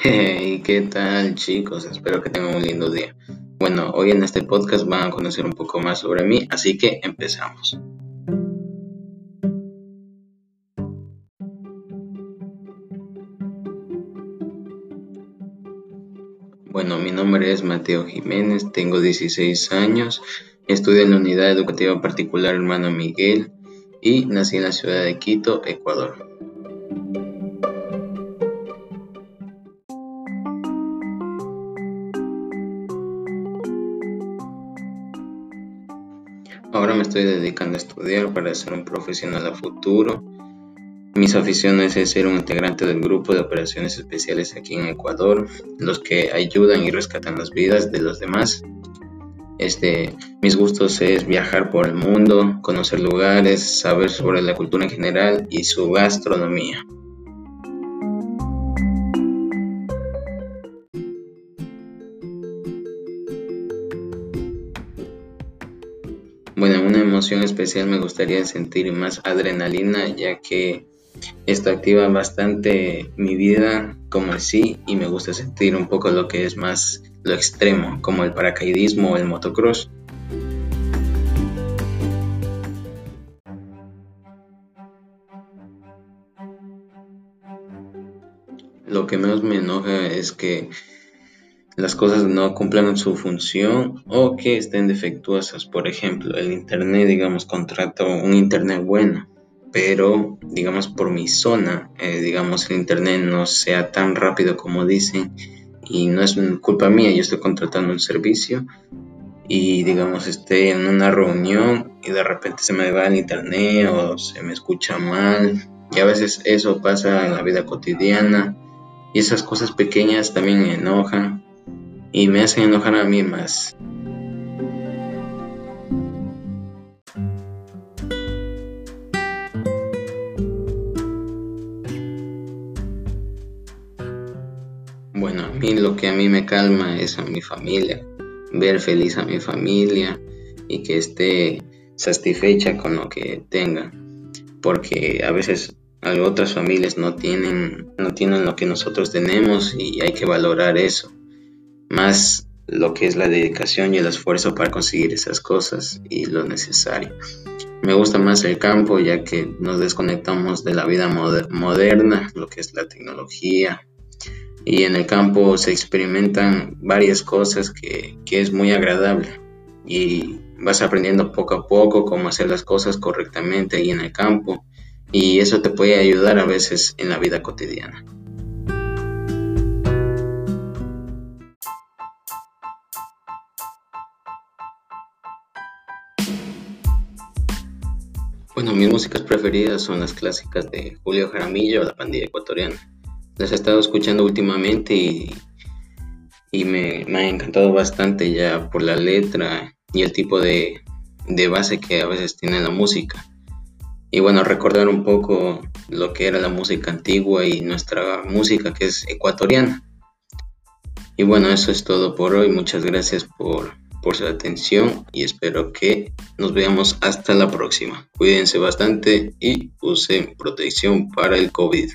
Hey, ¿qué tal chicos? Espero que tengan un lindo día. Bueno, hoy en este podcast van a conocer un poco más sobre mí, así que empezamos. Bueno, mi nombre es Mateo Jiménez, tengo 16 años, estudio en la Unidad Educativa Particular Hermano Miguel y nací en la ciudad de Quito, Ecuador. Ahora me estoy dedicando a estudiar para ser un profesional a futuro. Mis aficiones es ser un integrante del grupo de operaciones especiales aquí en Ecuador, los que ayudan y rescatan las vidas de los demás. Este, mis gustos es viajar por el mundo, conocer lugares, saber sobre la cultura en general y su gastronomía. Bueno, una emoción especial me gustaría sentir más adrenalina, ya que esto activa bastante mi vida como así y me gusta sentir un poco lo que es más lo extremo, como el paracaidismo o el motocross. Lo que menos me enoja es que las cosas no cumplan su función o que estén defectuosas. Por ejemplo, el Internet, digamos, contrato un Internet bueno, pero, digamos, por mi zona, eh, digamos, el Internet no sea tan rápido como dicen y no es culpa mía, yo estoy contratando un servicio y, digamos, esté en una reunión y de repente se me va el Internet o se me escucha mal. Y a veces eso pasa en la vida cotidiana y esas cosas pequeñas también enojan y me hacen enojar a mí más. Bueno, a mí lo que a mí me calma es a mi familia, ver feliz a mi familia y que esté satisfecha con lo que tenga, porque a veces otras familias no tienen, no tienen lo que nosotros tenemos y hay que valorar eso más lo que es la dedicación y el esfuerzo para conseguir esas cosas y lo necesario. Me gusta más el campo ya que nos desconectamos de la vida moderna, lo que es la tecnología. Y en el campo se experimentan varias cosas que, que es muy agradable. Y vas aprendiendo poco a poco cómo hacer las cosas correctamente ahí en el campo. Y eso te puede ayudar a veces en la vida cotidiana. Bueno, mis músicas preferidas son las clásicas de Julio Jaramillo, La Pandilla Ecuatoriana. Las he estado escuchando últimamente y, y me, me, ha encantado bastante ya por la letra y el tipo de, de base que a veces tiene la música. Y bueno, recordar un poco lo que era la música antigua y nuestra música que es ecuatoriana. Y bueno, eso es todo por hoy. Muchas gracias por por su atención y espero que nos veamos hasta la próxima. Cuídense bastante y usen protección para el COVID.